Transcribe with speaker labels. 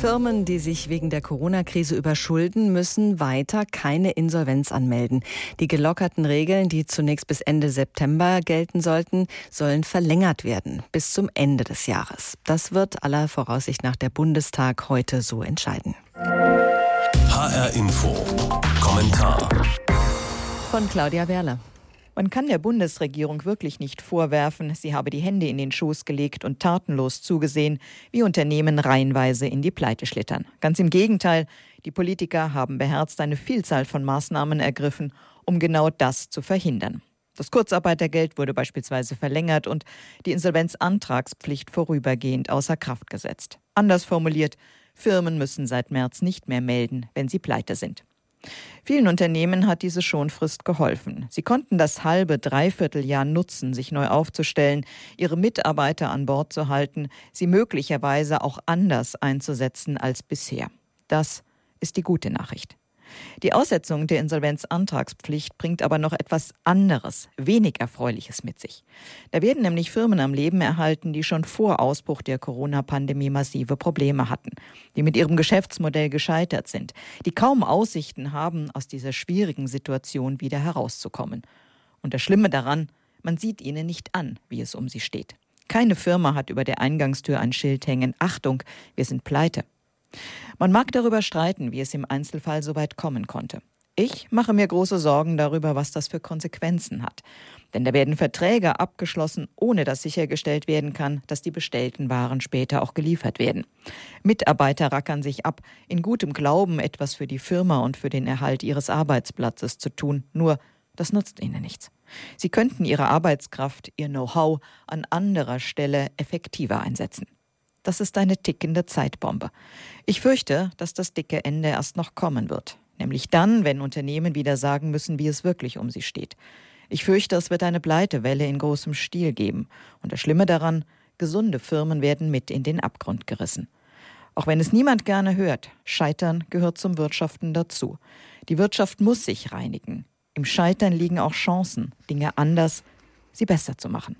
Speaker 1: Firmen, die sich wegen der Corona-Krise überschulden, müssen weiter keine Insolvenz anmelden. Die gelockerten Regeln, die zunächst bis Ende September gelten sollten, sollen verlängert werden bis zum Ende des Jahres. Das wird aller Voraussicht nach der Bundestag heute so entscheiden.
Speaker 2: HR Info. Kommentar.
Speaker 1: Von Claudia Werle.
Speaker 3: Man kann der Bundesregierung wirklich nicht vorwerfen, sie habe die Hände in den Schoß gelegt und tatenlos zugesehen, wie Unternehmen reihenweise in die Pleite schlittern. Ganz im Gegenteil, die Politiker haben beherzt eine Vielzahl von Maßnahmen ergriffen, um genau das zu verhindern. Das Kurzarbeitergeld wurde beispielsweise verlängert und die Insolvenzantragspflicht vorübergehend außer Kraft gesetzt. Anders formuliert, Firmen müssen seit März nicht mehr melden, wenn sie pleite sind. Vielen Unternehmen hat diese Schonfrist geholfen. Sie konnten das halbe, dreiviertel Jahr nutzen, sich neu aufzustellen, ihre Mitarbeiter an Bord zu halten, sie möglicherweise auch anders einzusetzen als bisher. Das ist die gute Nachricht. Die Aussetzung der Insolvenzantragspflicht bringt aber noch etwas anderes, wenig Erfreuliches mit sich. Da werden nämlich Firmen am Leben erhalten, die schon vor Ausbruch der Corona-Pandemie massive Probleme hatten, die mit ihrem Geschäftsmodell gescheitert sind, die kaum Aussichten haben, aus dieser schwierigen Situation wieder herauszukommen. Und das Schlimme daran, man sieht ihnen nicht an, wie es um sie steht. Keine Firma hat über der Eingangstür ein Schild hängen, Achtung, wir sind pleite. Man mag darüber streiten, wie es im Einzelfall so weit kommen konnte. Ich mache mir große Sorgen darüber, was das für Konsequenzen hat. Denn da werden Verträge abgeschlossen, ohne dass sichergestellt werden kann, dass die bestellten Waren später auch geliefert werden. Mitarbeiter rackern sich ab, in gutem Glauben etwas für die Firma und für den Erhalt ihres Arbeitsplatzes zu tun. Nur, das nutzt ihnen nichts. Sie könnten ihre Arbeitskraft, ihr Know-how an anderer Stelle effektiver einsetzen. Das ist eine tickende Zeitbombe. Ich fürchte, dass das dicke Ende erst noch kommen wird. Nämlich dann, wenn Unternehmen wieder sagen müssen, wie es wirklich um sie steht. Ich fürchte, es wird eine Pleitewelle in großem Stil geben. Und das Schlimme daran, gesunde Firmen werden mit in den Abgrund gerissen. Auch wenn es niemand gerne hört, Scheitern gehört zum Wirtschaften dazu. Die Wirtschaft muss sich reinigen. Im Scheitern liegen auch Chancen, Dinge anders, sie besser zu machen.